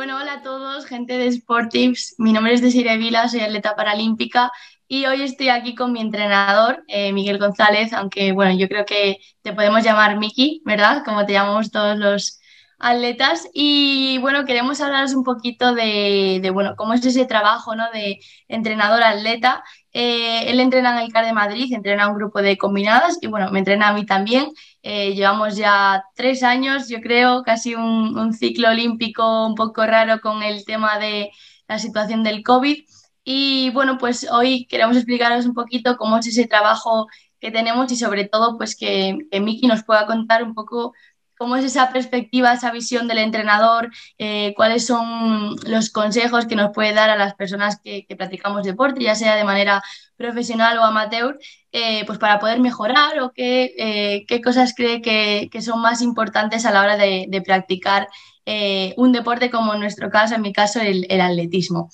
Bueno, hola a todos, gente de Sportives. Mi nombre es Desiree Vila, soy atleta paralímpica y hoy estoy aquí con mi entrenador, eh, Miguel González, aunque bueno, yo creo que te podemos llamar Miki, ¿verdad? Como te llamamos todos los atletas. Y bueno, queremos hablaros un poquito de, bueno, cómo es ese trabajo, ¿no? De entrenador-atleta. Eh, él entrena en el CAR de Madrid, entrena un grupo de combinadas y bueno, me entrena a mí también. Eh, llevamos ya tres años, yo creo, casi un, ciclo olímpico un poco raro con el tema de la situación del COVID. Y bueno, pues hoy queremos explicaros un poquito cómo es ese trabajo que tenemos y sobre todo pues que Miki nos pueda contar un poco cómo es esa perspectiva, esa visión del entrenador, eh, cuáles son los consejos que nos puede dar a las personas que, practicamos deporte, ya sea de manera profesional o amateur, eh, pues para poder mejorar o qué, eh, qué cosas cree que, son más importantes a la hora de, practicar un deporte como en nuestro caso, en mi caso, el, atletismo.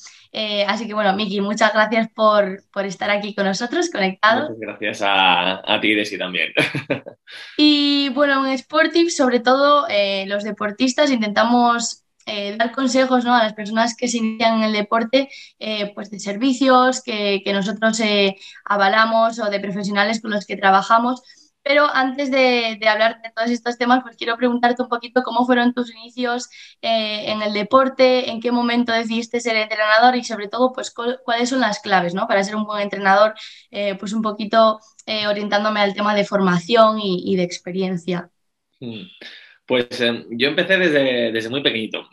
Así que bueno, Miki, muchas gracias por, estar aquí con nosotros, conectado. Muchas gracias a, a ti, Desi, también. y bueno, en Sportive, sobre todo los deportistas, intentamos eh, dar consejos ¿no? a las personas que se inician en el deporte, eh, pues de servicios que, nosotros eh, avalamos o de profesionales con los que trabajamos. Pero antes de, hablar de todos estos temas, pues quiero preguntarte un poquito cómo fueron tus inicios en el deporte, en qué momento decidiste ser entrenador y sobre todo, pues cuáles son las claves ¿no? para ser un buen entrenador, pues un poquito orientándome al tema de formación y, de experiencia. Mm. Pues em, yo empecé desde, desde muy pequeñito.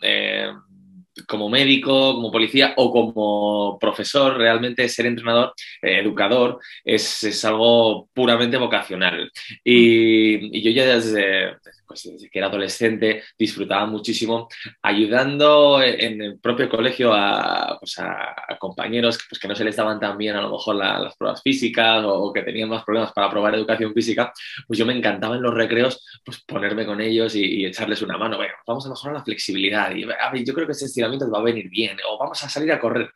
Como médico, como policía o como profesor, realmente ser entrenador, eh, educador, es, es, algo puramente vocacional. Y yo ya desde, pues, desde que era adolescente disfrutaba muchísimo ayudando en el propio colegio a, pues, compañeros pues, que no se les daban tan bien a lo mejor las pruebas físicas o, que tenían más problemas para probar educación física, pues yo me encantaba en los recreos pues, ponerme con ellos y, echarles una mano. vamos a mejorar la flexibilidad y yo creo que ese estiramiento va a venir bien o vamos a salir a correr.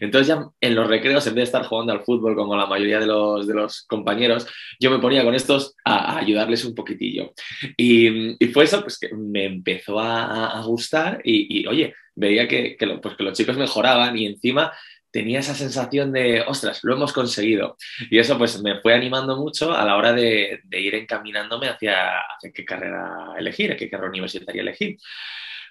Entonces ya en los recreos, en vez de estar jugando al fútbol como la mayoría de los, de los compañeros, yo me ponía con estos a, ayudarles un poquitillo. Y, fue eso pues, que me empezó a, gustar y, oye, veía que, pues, que los chicos mejoraban y encima tenía esa sensación de, ostras, lo hemos conseguido. Y eso pues me fue animando mucho a la hora de, ir encaminándome hacia, hacia, qué carrera elegir, qué carrera universitaria elegir.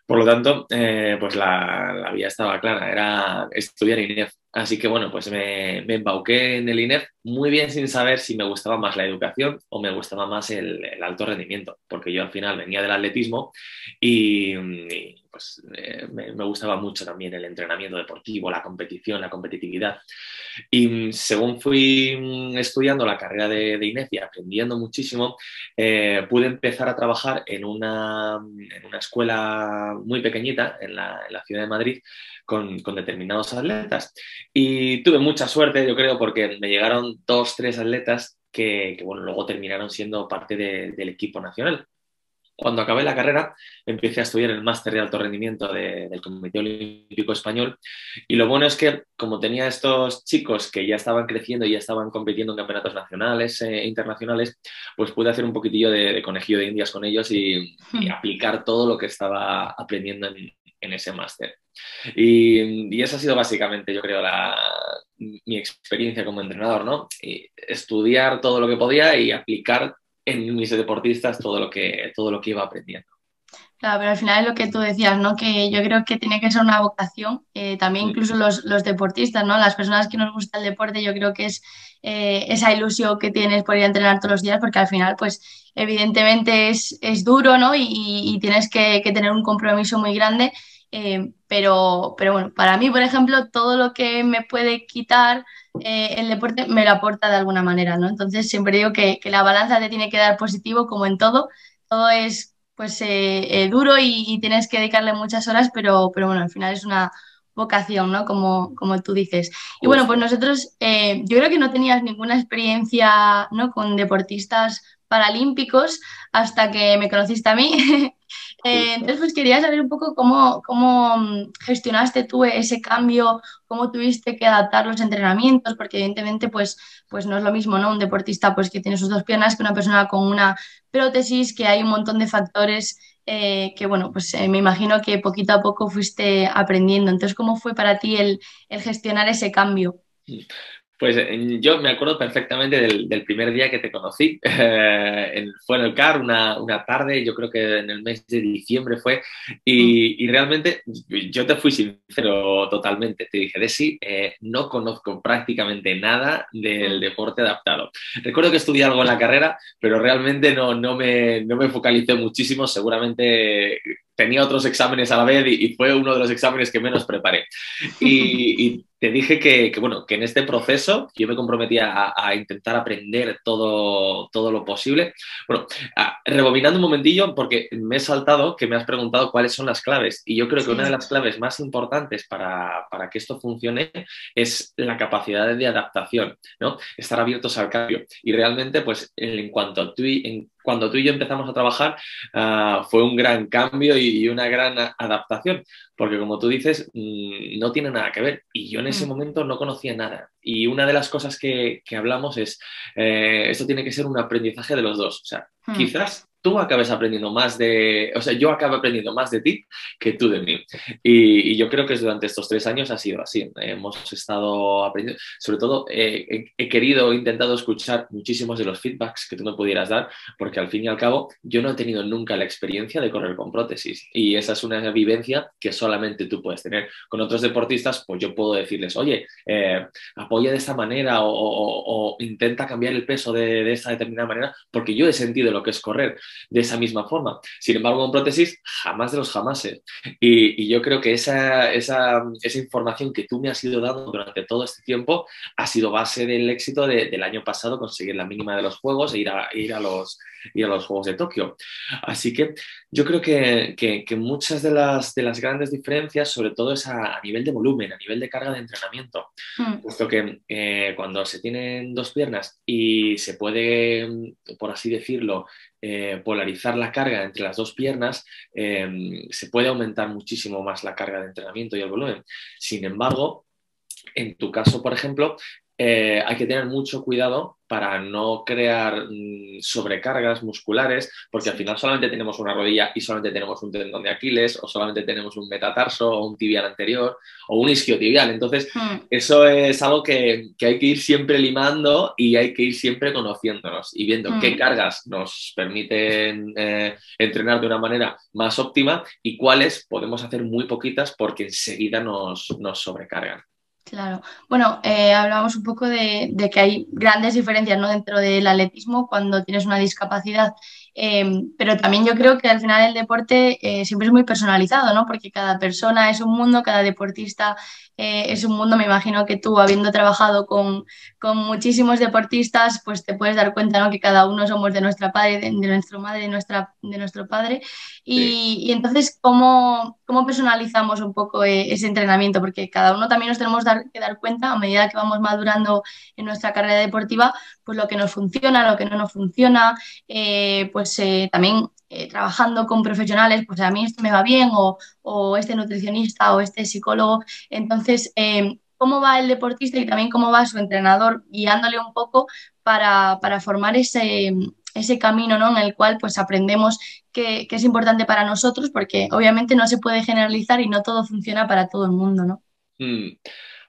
Por lo tanto, eh, pues la, la, vía estaba clara, era estudiar INEF. Así que bueno, pues me, me, embauqué en el INEF muy bien sin saber si me gustaba más la educación o me gustaba más el, alto rendimiento, porque yo al final venía del atletismo y, pues eh, me, gustaba mucho también el entrenamiento deportivo, la competición, la competitividad. Y mm, según fui mm, estudiando la carrera de, de INEF y aprendiendo muchísimo, eh, pude empezar a trabajar en una, en una escuela muy pequeñita en la ciudad de Madrid con, con, determinados atletas. Y tuve mucha suerte, yo creo, porque me llegaron dos, tres atletas que, que bueno, luego terminaron siendo parte de, del equipo nacional. Cuando acabé la carrera, empecé a estudiar el máster de alto rendimiento de, del Comité Olímpico Español. Y lo bueno es que, como tenía estos chicos que ya estaban creciendo y ya estaban compitiendo en campeonatos nacionales e internacionales, pues pude hacer un poquitillo de, de conejillo de indias con ellos y, y, aplicar todo lo que estaba aprendiendo en, en ese máster. Y, y, esa ha sido básicamente, yo creo, la, mi experiencia como entrenador, ¿no? Y estudiar todo lo que podía y aplicar en mis deportistas todo lo que, todo lo que iba aprendiendo. Claro, pero al final es lo que tú decías, ¿no? Que yo creo que tiene que ser una vocación, eh, también incluso los, los, deportistas, ¿no? Las personas que nos gusta el deporte, yo creo que es eh, esa ilusión que tienes por ir a entrenar todos los días, porque al final, pues, evidentemente es, es duro, ¿no? Y, y tienes que, que, tener un compromiso muy grande, eh, pero, pero bueno, para mí, por ejemplo, todo lo que me puede quitar eh, el deporte me lo aporta de alguna manera, ¿no? Entonces siempre digo que, que, la balanza te tiene que dar positivo como en todo. Todo es pues eh, duro y, y, tienes que dedicarle muchas horas, pero, pero bueno, al final es una vocación, ¿no? Como, como tú dices. Y bueno, pues nosotros, yo creo que no tenías ninguna experiencia, ¿no? Con deportistas paralímpicos hasta que me conociste a mí. Eh, entonces, pues quería saber un poco cómo, cómo mm, gestionaste tú ese cambio, cómo tuviste que adaptar los entrenamientos, porque evidentemente pues, pues no es lo mismo, ¿no? Un deportista pues que tiene sus dos piernas que una persona con una prótesis, que hay un montón de factores eh, que bueno, pues me imagino que poquito a poco fuiste aprendiendo. Entonces, ¿cómo fue para ti el, el gestionar ese cambio? Pues yo me acuerdo perfectamente del, primer día que te conocí. Eh, fue en el CAR, una, una, tarde, yo creo que en el mes de diciembre fue, y, y realmente yo te fui sincero totalmente. Te dije, Desi, eh, no conozco prácticamente nada del deporte adaptado. Recuerdo que estudié algo en la carrera, pero realmente no, no, me, no me focalicé muchísimo. Seguramente tenía otros exámenes a la vez y, fue uno de los exámenes que menos preparé. y te dije que, bueno, que en este proceso yo me comprometía a, intentar aprender todo, todo lo posible. Bueno, rebobinando un momentillo, porque me he saltado que me has preguntado cuáles son las claves. Y yo creo que una de las claves más importantes para, que esto funcione es la capacidad de adaptación, ¿no? Estar abiertos al cambio. Y realmente, pues, en cuanto tú, en, cuando tú y yo empezamos a trabajar, ah, fue un gran cambio y, una gran adaptación, porque como tú dices, mm, no tiene nada que ver. Y yo en ese mm. momento no conocía nada. Y una de las cosas que, hablamos es, eh, esto tiene que ser un aprendizaje de los dos. O sea, mm. quizás tú acabes aprendiendo más de, o sea, yo acabo aprendiendo más de ti que tú de mí. Y, yo creo que durante estos tres años ha sido así. Hemos estado aprendiendo, sobre todo he, querido, he intentado escuchar muchísimos de los feedbacks que tú me pudieras dar, porque al fin y al cabo yo no he tenido nunca la experiencia de correr con prótesis y esa es una vivencia que solamente tú puedes tener. Con otros deportistas, pues yo puedo decirles, oye, eh, apoya de esta manera o, intenta cambiar el peso de, de esta determinada manera, porque yo he sentido lo que es correr de esa misma forma. Sin embargo, con prótesis, jamás de los jamases. Y, yo creo que esa, esa, esa, información que tú me has ido dando durante todo este tiempo ha sido base del éxito del año pasado, conseguir la mínima de los juegos e ir a, ir a, los, ir a los Juegos de Tokio. Así que yo creo que, que, muchas de las, de las grandes diferencias, sobre todo es a, nivel de volumen, a nivel de carga de entrenamiento, mm. puesto que eh, cuando se tienen dos piernas y se puede, por así decirlo, eh, polarizar la carga entre las dos piernas, eh, se puede aumentar muchísimo más la carga de entrenamiento y el volumen. Sin embargo, en tu caso, por ejemplo, eh, hay que tener mucho cuidado para no crear mm, sobrecargas musculares, porque al final solamente tenemos una rodilla y solamente tenemos un tendón de Aquiles, o solamente tenemos un metatarso, o un tibial anterior, o un isquiotibial. Entonces, hmm. eso es algo que, hay que ir siempre limando y hay que ir siempre conociéndonos y viendo qué hmm. cargas nos permiten eh, entrenar de una manera más óptima y cuáles podemos hacer muy poquitas porque enseguida nos sobrecargan. Claro. Bueno, eh, hablábamos un poco de, que hay grandes diferencias ¿no? dentro del atletismo cuando tienes una discapacidad, em, pero también yo creo que al final el deporte eh, siempre es muy personalizado, ¿no? porque cada persona es un mundo, cada deportista eh, es un mundo, me imagino que tú, habiendo trabajado con, muchísimos deportistas, pues te puedes dar cuenta ¿no? que cada uno somos de nuestra padre, de, nuestra madre, de, nuestra, de nuestro padre. Y, entonces, ¿cómo, ¿cómo, personalizamos un poco eh, ese entrenamiento? Porque cada uno también nos tenemos que dar cuenta a medida que vamos madurando en nuestra carrera deportiva, pues lo que nos funciona, lo que no nos funciona, eh, pues también eh, trabajando con profesionales, pues a mí esto me va bien, o, este nutricionista o este psicólogo. Entonces, eh, ¿cómo va el deportista y también cómo va su entrenador guiándole un poco para, formar ese, ese camino ¿no? en el cual pues aprendemos que, es importante para nosotros, porque obviamente no se puede generalizar y no todo funciona para todo el mundo, ¿no? Mm.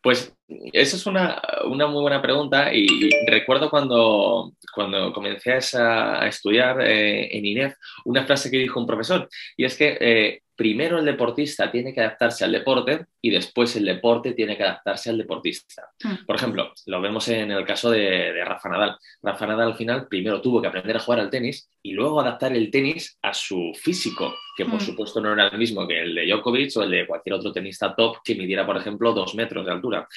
Pues esa es una, muy buena pregunta y recuerdo cuando, cuando comencé a, estudiar eh, en INEF una frase que dijo un profesor y es que eh, primero el deportista tiene que adaptarse al deporte y después el deporte tiene que adaptarse al deportista. Mm. Por ejemplo, lo vemos en el caso de, Rafa Nadal. Rafa Nadal al final primero tuvo que aprender a jugar al tenis y luego adaptar el tenis a su físico, que por mm. supuesto no era el mismo que el de Djokovic o el de cualquier otro tenista top que midiera, por ejemplo, dos metros de altura.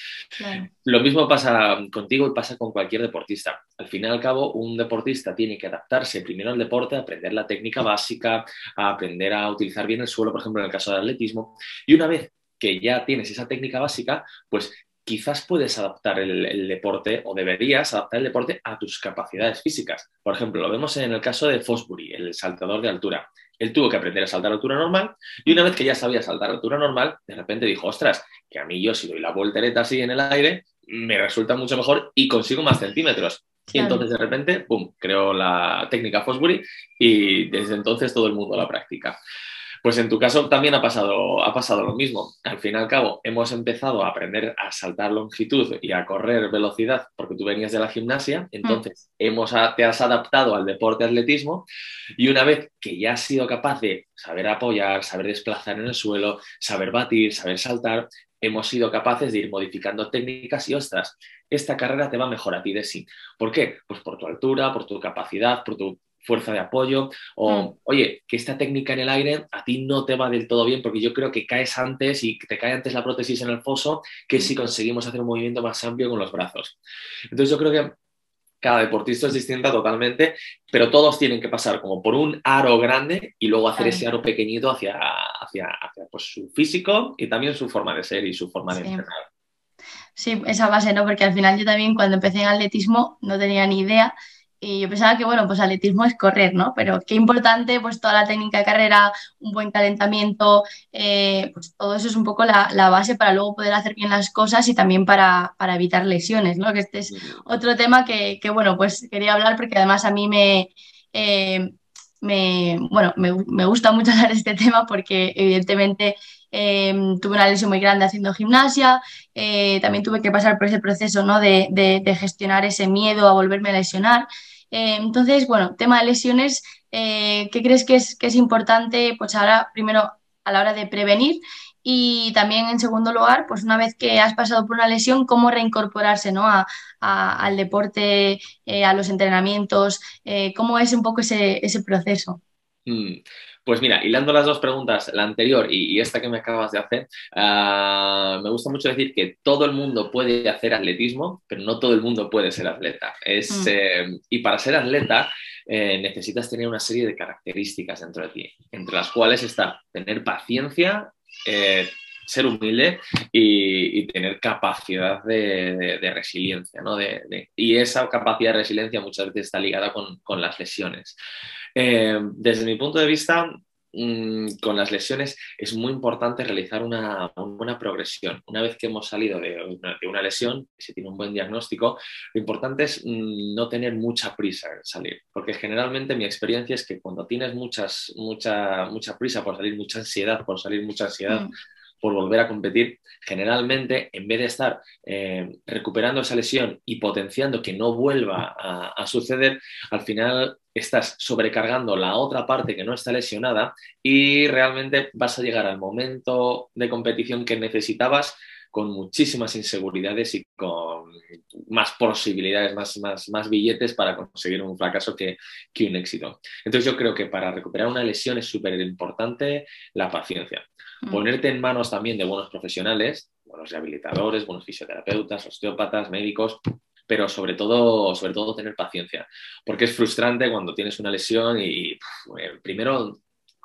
Lo mismo pasa contigo y pasa con cualquier deportista. Al fin y al cabo, un deportista tiene que adaptarse primero al deporte, aprender la técnica básica, a aprender a utilizar bien el suelo por ejemplo, en el caso del atletismo, y una vez que ya tienes esa técnica básica, pues quizás puedes adaptar el, deporte o deberías adaptar el deporte a tus capacidades físicas. Por ejemplo, lo vemos en el caso de Fosbury, el saltador de altura. Él tuvo que aprender a saltar a altura normal y una vez que ya sabía saltar a altura normal, de repente dijo, ostras, que a mí yo si doy la voltereta así en el aire, me resulta mucho mejor y consigo más centímetros. Y entonces de repente, ¡pum!, creo la técnica Fosbury y desde entonces todo el mundo la practica. Pues en tu caso también ha pasado, ha pasado lo mismo. Al fin y al cabo, hemos empezado a aprender a saltar longitud y a correr velocidad porque tú venías de la gimnasia, entonces hemos, te has adaptado al deporte atletismo y una vez que ya has sido capaz de saber apoyar, saber desplazar en el suelo, saber batir, saber saltar, hemos sido capaces de ir modificando técnicas y ostras, esta carrera te va mejor a ti de sí. ¿Por qué? Pues por tu altura, por tu capacidad, por tu fuerza de apoyo, o mm. oye, que esta técnica en el aire a ti no te va del todo bien porque yo creo que caes antes y te cae antes la prótesis en el foso que si mm. conseguimos hacer un movimiento más amplio con los brazos. Entonces yo creo que cada deportista es distinta totalmente, pero todos tienen que pasar como por un aro grande y luego hacer ese aro pequeñito hacia, hacia, pues, su físico y también su forma de ser y su forma de entrenar. Sí, esa base, ¿no? Porque al final yo también cuando empecé en atletismo no tenía ni idea y yo pensaba que, bueno, pues atletismo es correr, ¿no? Pero qué importante, pues toda la técnica de carrera, un buen calentamiento, eh, pues todo eso es un poco la, base para luego poder hacer bien las cosas y también para, evitar lesiones, ¿no? Que este es otro tema que, bueno, pues quería hablar porque además a mí me, eh, me bueno, me, me, gusta mucho hablar de este tema porque evidentemente Em, tuve una lesión muy grande haciendo gimnasia, eh, también tuve que pasar por ese proceso ¿no? de, gestionar ese miedo a volverme a lesionar. Em, entonces, bueno, tema de lesiones, eh, ¿qué crees que es, que es importante? Pues ahora, primero, a la hora de prevenir y también en segundo lugar, pues una vez que has pasado por una lesión, cómo reincorporarse ¿no? a, al deporte, eh, a los entrenamientos, cómo es un poco ese, ese proceso. Mm. Pues mira, hilando las dos preguntas, la anterior y, esta que me acabas de hacer, ah, me gusta mucho decir que todo el mundo puede hacer atletismo, pero no todo el mundo puede ser atleta. Es, mm. eh, y para ser atleta eh, necesitas tener una serie de características dentro de ti, entre las cuales está tener paciencia, eh, ser humilde y, tener capacidad de, resiliencia. ¿no? y esa capacidad de resiliencia muchas veces está ligada con, con las lesiones. Eh, desde mi punto de vista, mm, con las lesiones es muy importante realizar una, buena progresión. Una vez que hemos salido de una, lesión, si tiene un buen diagnóstico, lo importante es mm, no tener mucha prisa en salir, porque generalmente mi experiencia es que cuando tienes muchas, mucha, mucha prisa por salir, mucha ansiedad por salir, mucha ansiedad mm. por volver a competir, generalmente en vez de estar eh, recuperando esa lesión y potenciando que no vuelva a suceder, al final estás sobrecargando la otra parte que no está lesionada y realmente vas a llegar al momento de competición que necesitabas con muchísimas inseguridades y con más posibilidades, más, más, más billetes para conseguir un fracaso que, que un éxito. Entonces yo creo que para recuperar una lesión es súper importante la paciencia. Mm. Ponerte en manos también de buenos profesionales, buenos rehabilitadores, buenos fisioterapeutas, osteópatas, médicos, pero sobre todo, sobre todo tener paciencia, porque es frustrante cuando tienes una lesión y eh, primero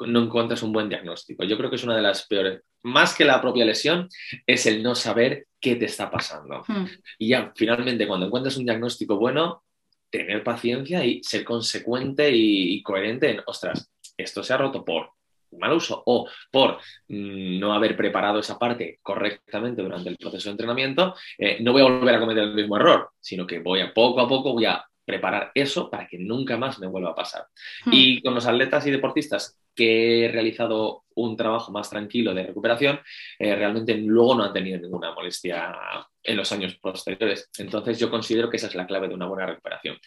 no encuentras un buen diagnóstico. Yo creo que es una de las peores, más que la propia lesión, es el no saber qué te está pasando. Hmm. Y ya, finalmente, cuando encuentras un diagnóstico bueno, tener paciencia y ser consecuente y, y coherente en, ostras, esto se ha roto por mal uso o por mm, no haber preparado esa parte correctamente durante el proceso de entrenamiento, eh, no voy a volver a cometer el mismo error, sino que voy a poco a poco voy a preparar eso para que nunca más me vuelva a pasar. Hmm. Y con los atletas y deportistas que he realizado un trabajo más tranquilo de recuperación, eh, realmente luego no han tenido ninguna molestia en los años posteriores. Entonces yo considero que esa es la clave de una buena recuperación.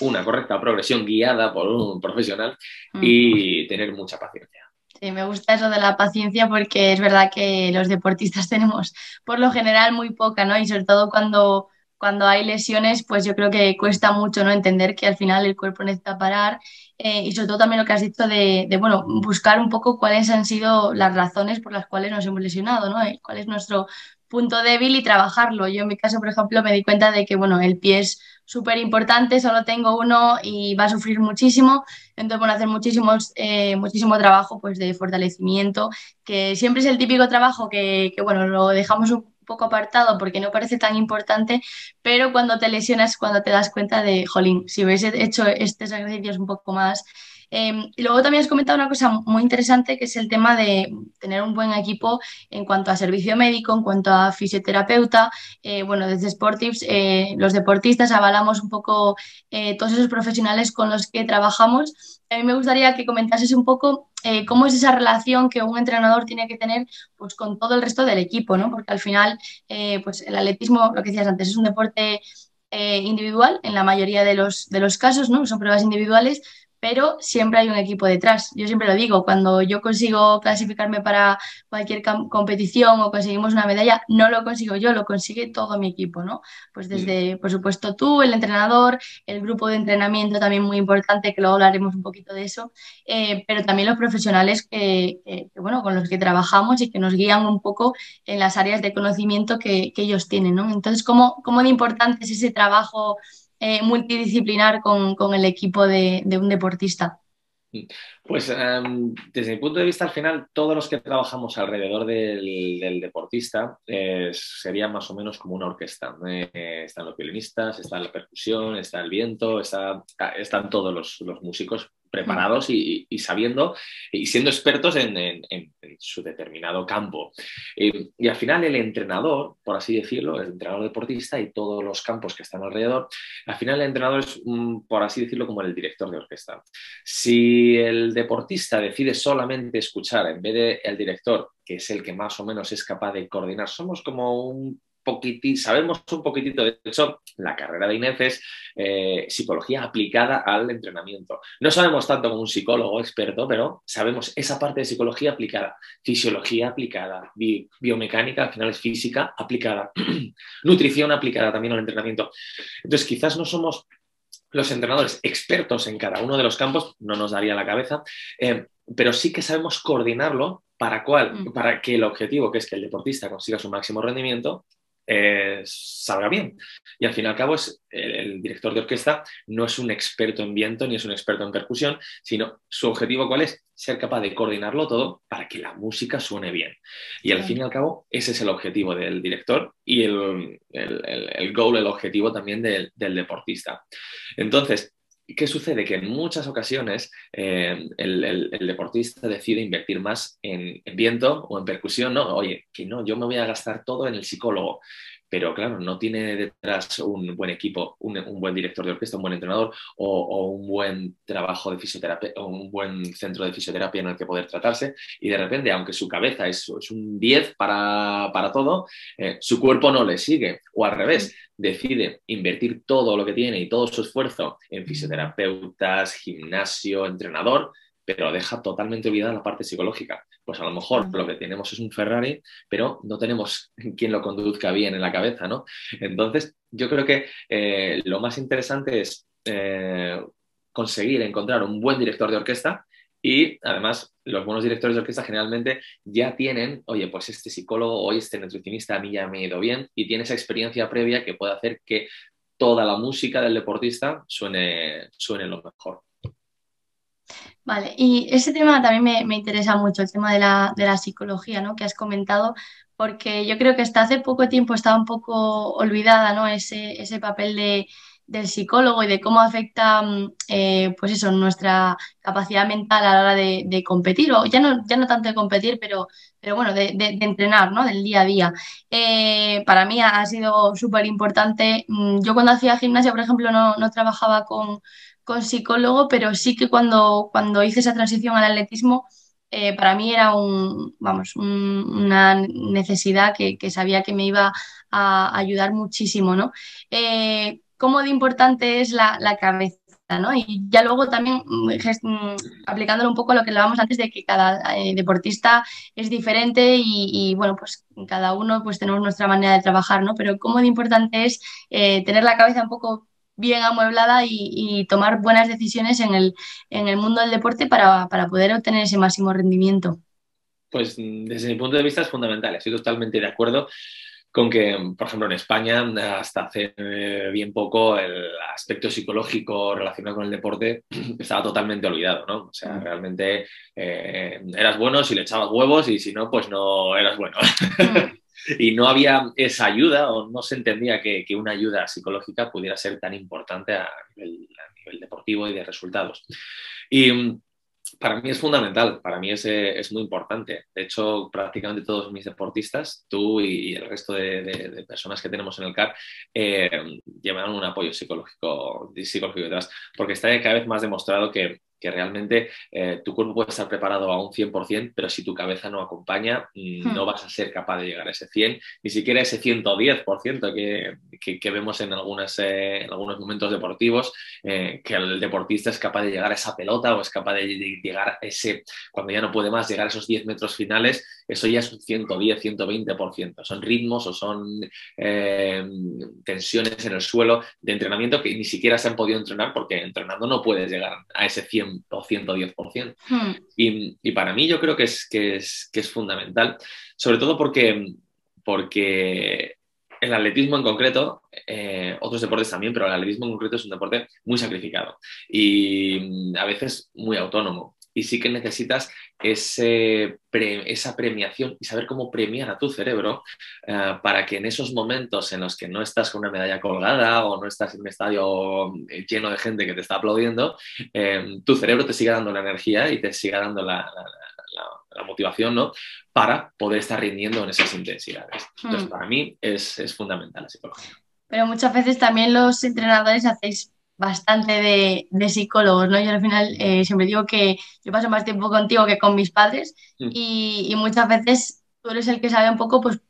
Una correcta progresión guiada por un profesional hmm. y tener mucha paciencia. Sí, me gusta eso de la paciencia porque es verdad que los deportistas tenemos por lo general muy poca, ¿no? Y sobre todo cuando, cuando hay lesiones, pues yo creo que cuesta mucho, ¿no? Entender que al final el cuerpo necesita parar eh, y sobre todo también lo que has dicho de, bueno, buscar un poco cuáles han sido las razones por las cuales nos hemos lesionado, ¿no? ¿Cuál es nuestro punto débil y trabajarlo? Yo en mi caso, por ejemplo, me di cuenta de que, bueno, el pie es súper importante, solo tengo uno y va a sufrir muchísimo. Entonces, bueno, hacer muchísimos, eh, muchísimo trabajo pues, de fortalecimiento, que siempre es el típico trabajo que, que, bueno, lo dejamos un poco apartado porque no parece tan importante, pero cuando te lesionas, cuando te das cuenta de, jolín, si hubiese hecho estos ejercicios un poco más Em, y luego también has comentado una cosa muy interesante que es el tema de tener un buen equipo en cuanto a servicio médico, en cuanto a fisioterapeuta. Eh, bueno, desde Sportives, eh, los deportistas avalamos un poco eh, todos esos profesionales con los que trabajamos. A mí me gustaría que comentases un poco cómo es esa relación que un entrenador tiene que tener pues, con todo el resto del equipo, ¿no? Porque al final, pues el atletismo, lo que decías antes, es un deporte individual en la mayoría de los, de los casos, ¿no? Son pruebas individuales, pero siempre hay un equipo detrás. Yo siempre lo digo, cuando yo consigo clasificarme para cualquier competición o conseguimos una medalla, no lo consigo yo, lo consigue todo mi equipo, ¿no? Pues desde, por supuesto, tú, el entrenador, el grupo de entrenamiento también muy importante, que luego hablaremos un poquito de eso, eh, pero también los profesionales que, bueno, con los que trabajamos y que nos guían un poco en las áreas de conocimiento que, ellos tienen, ¿no? Entonces, ¿cómo, ¿cómo de importante es ese trabajo? Eh, multidisciplinar con, con, el equipo de, un deportista? Pues em, desde mi punto de vista, al final, todos los que trabajamos alrededor del, deportista eh, sería más o menos como una orquesta. Eh, están los violinistas, está la percusión, está el viento, está, están todos los, los músicos preparados y, sabiendo y siendo expertos en, su determinado campo. y al final el entrenador, por así decirlo, el entrenador deportista y todos los campos que están alrededor, al final el entrenador es, por así decirlo, como el director de orquesta. Si el deportista decide solamente escuchar en vez del el director, que es el que más o menos es capaz de coordinar, somos como un poquitito, sabemos un poquitito, de hecho, la carrera de Inés es eh, psicología aplicada al entrenamiento. No sabemos tanto como un psicólogo experto, pero sabemos esa parte de psicología aplicada, fisiología aplicada, biomecánica, al final es física aplicada, nutrición aplicada también al entrenamiento. Entonces, quizás no somos los entrenadores expertos en cada uno de los campos, no nos daría la cabeza, eh, pero sí que sabemos coordinarlo para, cuál, mm. para que el objetivo, que es que el deportista consiga su máximo rendimiento, eh, salga bien. Y al fin y al cabo, es, el, director de orquesta no es un experto en viento ni es un experto en percusión, sino su objetivo cuál es? Ser capaz de coordinarlo todo para que la música suene bien. Y al fin y al cabo, ese es el objetivo del director y el, el, goal, el objetivo también del, del deportista. Entonces, ¿Qué sucede? Que en muchas ocasiones eh, el, deportista decide invertir más en, en, viento o en percusión, ¿no? Oye, que no, yo me voy a gastar todo en el psicólogo pero claro, no tiene detrás un buen equipo, un, buen director de orquesta, un buen entrenador o, un buen trabajo de fisioterapia o un buen centro de fisioterapia en el que poder tratarse. Y de repente, aunque su cabeza es, es un 10 para, todo, eh, su cuerpo no le sigue. O al revés, decide invertir todo lo que tiene y todo su esfuerzo en fisioterapeutas, gimnasio, entrenador, pero deja totalmente olvidada la parte psicológica. Pues a lo mejor lo que tenemos es un Ferrari, pero no tenemos quien lo conduzca bien en la cabeza, ¿no? Entonces, yo creo que eh, lo más interesante es eh, conseguir encontrar un buen director de orquesta y además, los buenos directores de orquesta generalmente ya tienen, oye, pues este psicólogo o este nutricionista a mí ya me ha ido bien y tiene esa experiencia previa que puede hacer que toda la música del deportista suene, suene lo mejor. Vale, y ese tema también me, interesa mucho, el tema de la, de la, psicología, ¿no? Que has comentado, porque yo creo que hasta hace poco tiempo estaba un poco olvidada, ¿no? Ese, ese papel de, del psicólogo y de cómo afecta, mm, eh, pues eso, nuestra capacidad mental a la hora de, competir, o ya no, ya no tanto de competir, pero, pero bueno, de, entrenar, ¿no? Del día a día. Eh, para mí ha, sido súper importante. Mm, yo cuando hacía gimnasia, por ejemplo, no, no trabajaba con con psicólogo, pero sí que cuando, cuando hice esa transición al atletismo, eh, para mí era un, vamos, una necesidad que, sabía que me iba a ayudar muchísimo, ¿no? Eh, ¿Cómo de importante es la, cabeza? ¿no? Y ya luego también mm, mm, aplicándolo un poco a lo que hablábamos antes de que cada eh, deportista es diferente y, bueno, pues cada uno pues tenemos nuestra manera de trabajar, ¿no? Pero cómo de importante es tener la cabeza un poco bien amueblada y, tomar buenas decisiones en el, en el mundo del deporte para, poder obtener ese máximo rendimiento. Pues desde mi punto de vista es fundamental, estoy totalmente de acuerdo con que, por ejemplo, en España, hasta hace eh, bien poco, el aspecto psicológico relacionado con el deporte estaba totalmente olvidado, ¿no? O sea, mm. realmente eh, eras bueno si le echabas huevos y si no, pues no eras bueno. Y no había esa ayuda o no se entendía que, una ayuda psicológica pudiera ser tan importante a nivel, deportivo y de resultados. Y mm, para mí es fundamental, para mí es, eh, es, muy importante. De hecho, prácticamente todos mis deportistas, tú y, el resto de, de, personas que tenemos en el CAR, eh, llevan un apoyo psicológico, psicológico detrás, porque está cada vez más demostrado que que realmente eh, tu cuerpo puede estar preparado a un 100%, pero si tu cabeza no acompaña, mm, no hmm. vas a ser capaz de llegar a ese 100, ni siquiera ese 110% que, que, que vemos en, algunas, eh, en algunos momentos deportivos, eh, que el deportista es capaz de llegar a esa pelota o es capaz de, llegar a ese, cuando ya no puede más, llegar a esos 10 metros finales, eso ya es un 110, 120%. Son ritmos o son tensiones en el suelo de entrenamiento que ni siquiera se han podido entrenar porque entrenando no puedes llegar a ese 100 o 110%. Hmm. Y, y, para mí yo creo que es, que es, que es fundamental, sobre todo porque, porque el atletismo en concreto, eh, otros deportes también, pero el atletismo en concreto es un deporte muy sacrificado y a veces muy autónomo y sí que necesitas ese esa premiación y saber cómo premiar a tu cerebro eh, para que en esos momentos en los que no estás con una medalla colgada o no estás en un estadio eh, lleno de gente que te está aplaudiendo, eh, tu cerebro te siga dando la energía y te siga dando la, motivación ¿no? para poder estar rindiendo en esas intensidades. Entonces, hmm. para mí es, es fundamental la psicología. Pero muchas veces también los entrenadores hacéis bastante de, de, psicólogos, ¿no? Yo al final eh, siempre digo que yo paso más tiempo contigo que con mis padres mm. y, y, muchas veces tú eres el que sabe un poco, pues,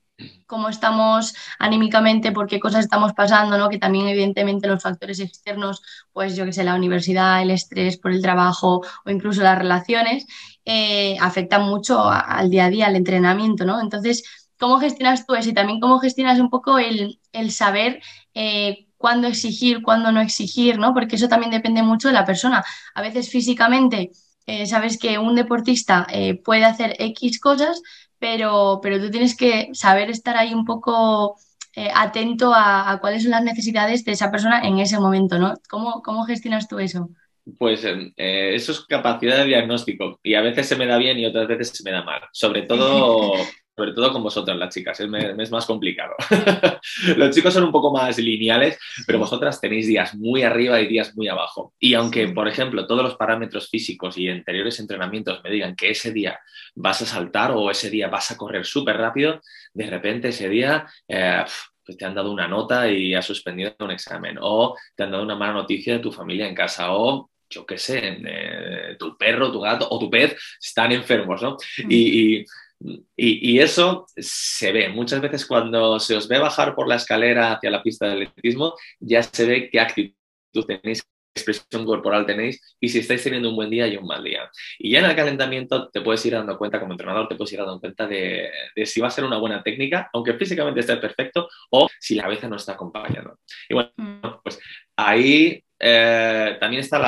cómo estamos anímicamente, por qué cosas estamos pasando, ¿no? Que también, evidentemente, los factores externos, pues, yo que sé, la universidad, el estrés por el trabajo o incluso las relaciones, eh, afectan mucho al día a día, al entrenamiento, ¿no? Entonces, ¿cómo gestionas tú eso? Y también cómo gestionas un poco el, el saber eh, cuándo exigir, cuándo no exigir, ¿no? Porque eso también depende mucho de la persona. A veces físicamente eh, sabes que un deportista eh, puede hacer X cosas, pero, pero tú tienes que saber estar ahí un poco eh, atento a, cuáles son las necesidades de esa persona en ese momento, ¿no? ¿Cómo, cómo gestionas tú eso? Pues eso es capacidad de diagnóstico y a veces se me da bien y otras veces se me da mal. Sobre todo sobre todo con vosotras las chicas, es, más complicado. Los chicos son un poco más lineales, pero vosotras tenéis días muy arriba y días muy abajo. Y aunque, por ejemplo, todos los parámetros físicos y anteriores entrenamientos me digan que ese día vas a saltar o ese día vas a correr súper rápido, de repente ese día... Eh, pues te han dado una nota y has suspendido un examen, o te han dado una mala noticia de tu familia en casa, o yo qué sé, eh, tu perro, tu gato o tu pez están enfermos, ¿no? Mm. y, y, eso se ve. Muchas veces cuando se os ve bajar por la escalera hacia la pista de atletismo, ya se ve qué actitud tenéis, qué expresión corporal tenéis y si estáis teniendo un buen día y un mal día. Y ya en el calentamiento te puedes ir dando cuenta, como entrenador, te puedes ir dando cuenta de, si va a ser una buena técnica, aunque físicamente esté perfecto, o si la cabeza no está acompañando. Y bueno, mm. pues ahí eh, también está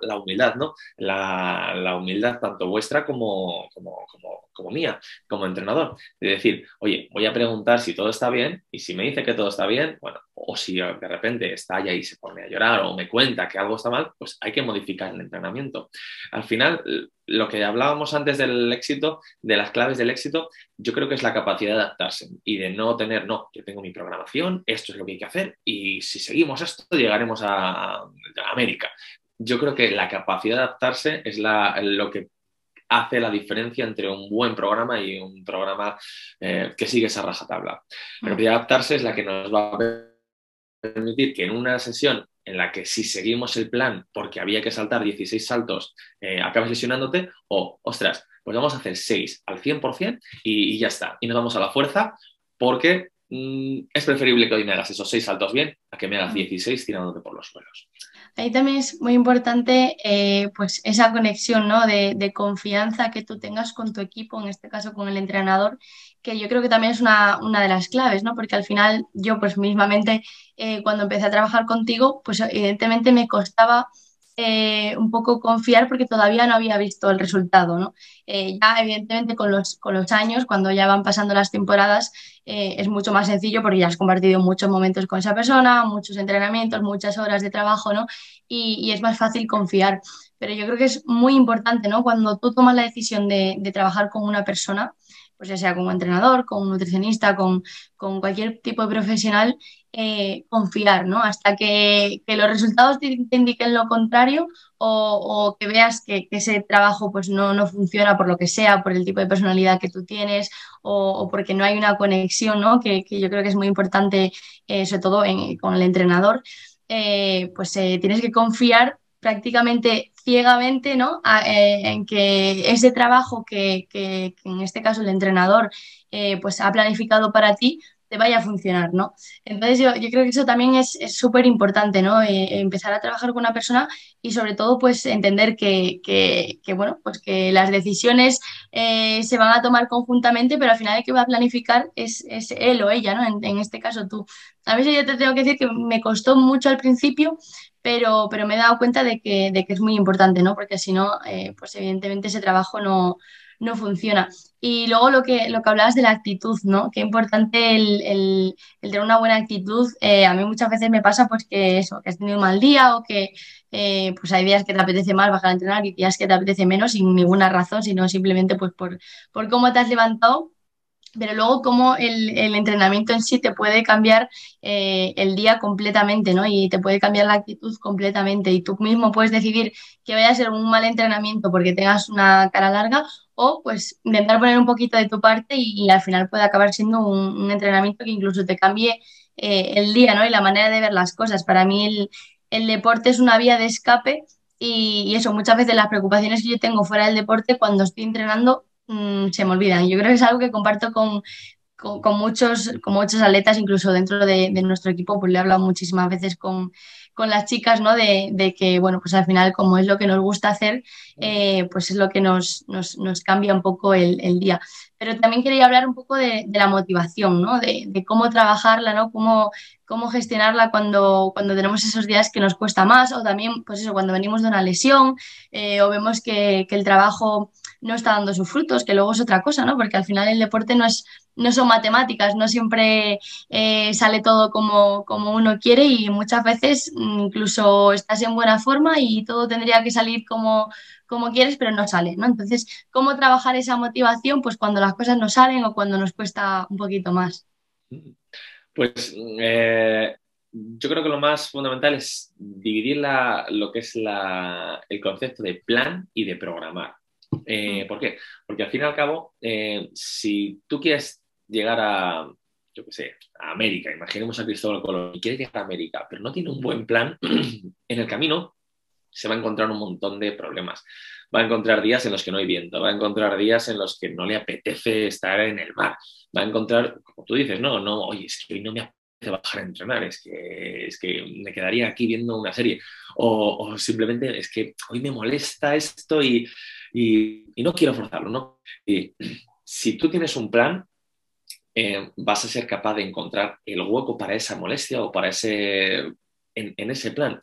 la, humildad, ¿no? La, humildad tanto vuestra como, como, como, mía, como entrenador. De decir, oye, voy a preguntar si todo está bien y si me dice que todo está bien, bueno, o si de repente estalla y se pone a llorar o me cuenta que algo está mal, pues hay que modificar el entrenamiento. Al final, lo que hablábamos antes del éxito, de las claves del éxito, yo creo que es la capacidad de adaptarse y de no tener, no, yo tengo mi programación, esto es lo que hay que hacer y si seguimos esto llegaremos a, América. Yo creo que la capacidad de adaptarse es lo que hace la diferencia entre un buen programa y un programa eh, que sigue esa rajatabla. La capacidad de adaptarse es la que nos va a permitir que en una sesión en la que si seguimos el plan porque había que saltar 16 saltos, eh, acabas lesionándote, o, ostras, pues vamos a hacer 6 al 100% y, y ya está. Y nos vamos a la fuerza porque mm, es preferible que hoy me hagas esos 6 saltos bien a que me hagas 16 tirándote por los suelos. Ahí también es muy importante eh, pues esa conexión ¿no? de, de, confianza que tú tengas con tu equipo, en este caso con el entrenador, que yo creo que también es una, una de las claves, ¿no? porque al final yo pues mismamente eh, cuando empecé a trabajar contigo, pues evidentemente me costaba eh, un poco confiar porque todavía no había visto el resultado. ¿no? Eh, ya evidentemente con los, con los años, cuando ya van pasando las temporadas, es mucho más sencillo porque ya has compartido muchos momentos con esa persona, muchos entrenamientos, muchas horas de trabajo, ¿no? Y, y, es más fácil confiar. Pero yo creo que es muy importante, ¿no? Cuando tú tomas la decisión de, de trabajar con una persona, pues ya sea como entrenador, con un nutricionista, con, con cualquier tipo de profesional, eh, confiar, ¿no? Hasta que, los resultados te, indiquen lo contrario o, que veas que, ese trabajo pues no, no, funciona por lo que sea, por el tipo de personalidad que tú tienes o, porque no hay una conexión, ¿no? Que, yo creo que es muy importante, eh, sobre todo con el entrenador, eh, pues tienes que confiar prácticamente ciegamente ¿no? en que ese trabajo que, que, en este caso el entrenador pues ha planificado para ti te vaya a funcionar, ¿no? Entonces yo, creo que eso también es súper importante, ¿no? Eh, empezar a trabajar con una persona y sobre todo pues entender que, bueno, pues que las decisiones eh, se van a tomar conjuntamente, pero al final el que va a planificar es, él o ella, ¿no? En, este caso tú. A veces yo te tengo que decir que me costó mucho al principio, pero, pero me he dado cuenta de que, de que es muy importante, ¿no? Porque si no, eh, pues evidentemente ese trabajo no, no funciona. Y luego lo que, lo que hablabas de la actitud, ¿no? Qué importante el, tener una buena actitud. Eh, a mí muchas veces me pasa pues que eso, que has tenido un mal día o que eh, pues hay días que te apetece más bajar a entrenar y días que te apetece menos sin ninguna razón, sino simplemente pues por, por cómo te has levantado pero luego cómo el, entrenamiento en sí te puede cambiar eh, el día completamente, ¿no? Y te puede cambiar la actitud completamente. Y tú mismo puedes decidir que vaya a ser un mal entrenamiento porque tengas una cara larga o pues intentar poner un poquito de tu parte y, al final puede acabar siendo un, entrenamiento que incluso te cambie eh, el día, ¿no? Y la manera de ver las cosas. Para mí el, deporte es una vía de escape y, y eso, muchas veces las preocupaciones que yo tengo fuera del deporte cuando estoy entrenando Mm, se me olvidan. Yo creo que es algo que comparto con, con, muchos, con muchos atletas, incluso dentro de, nuestro equipo, pues le he hablado muchísimas veces con, con las chicas, ¿no? De, de, que, bueno, pues al final, como es lo que nos gusta hacer, eh, pues es lo que nos, nos, nos cambia un poco el, día. Pero también quería hablar un poco de, la motivación, ¿no? De, cómo trabajarla, ¿no? Cómo, cómo gestionarla cuando, cuando tenemos esos días que nos cuesta más o también, pues eso, cuando venimos de una lesión eh, o vemos que el trabajo no está dando sus frutos, que luego es otra cosa, ¿no? Porque al final el deporte no, es, no son matemáticas, no siempre eh, sale todo como, como uno quiere y muchas veces incluso estás en buena forma y todo tendría que salir como, como quieres, pero no sale, ¿no? Entonces, ¿cómo trabajar esa motivación? Pues cuando las cosas no salen o cuando nos cuesta un poquito más. Pues eh, yo creo que lo más fundamental es dividir lo que es el concepto de plan y de programar. Eh, ¿Por qué? Porque al fin y al cabo, eh, si tú quieres llegar a, yo qué sé, a América, imaginemos a Cristóbal Colón y quiere llegar a América, pero no tiene un buen plan, en el camino se va a encontrar un montón de problemas. Va a encontrar días en los que no hay viento, va a encontrar días en los que no le apetece estar en el mar, va a encontrar, como tú dices, no, no, oye, es que hoy no me apetece bajar a entrenar, es que, es que me quedaría aquí viendo una serie, o, o simplemente es que hoy me molesta esto y y, no quiero forzarlo, ¿no? Y si tú tienes un plan, eh, vas a ser capaz de encontrar el hueco para esa molestia o para ese, en, ese plan.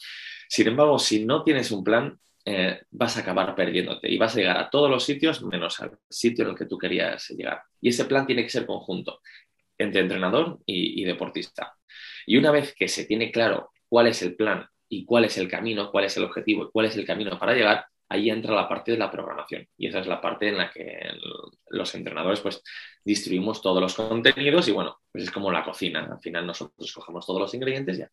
Sin embargo, si no tienes un plan, eh, vas a acabar perdiéndote y vas a llegar a todos los sitios menos al sitio en el que tú querías llegar. Y ese plan tiene que ser conjunto entre entrenador y, y deportista. Y una vez que se tiene claro cuál es el plan y cuál es el camino, cuál es el objetivo y cuál es el camino para llegar, ahí entra la parte de la programación y esa es la parte en la que los entrenadores pues distribuimos todos los contenidos y bueno, pues es como la cocina, al final nosotros cogemos todos los ingredientes y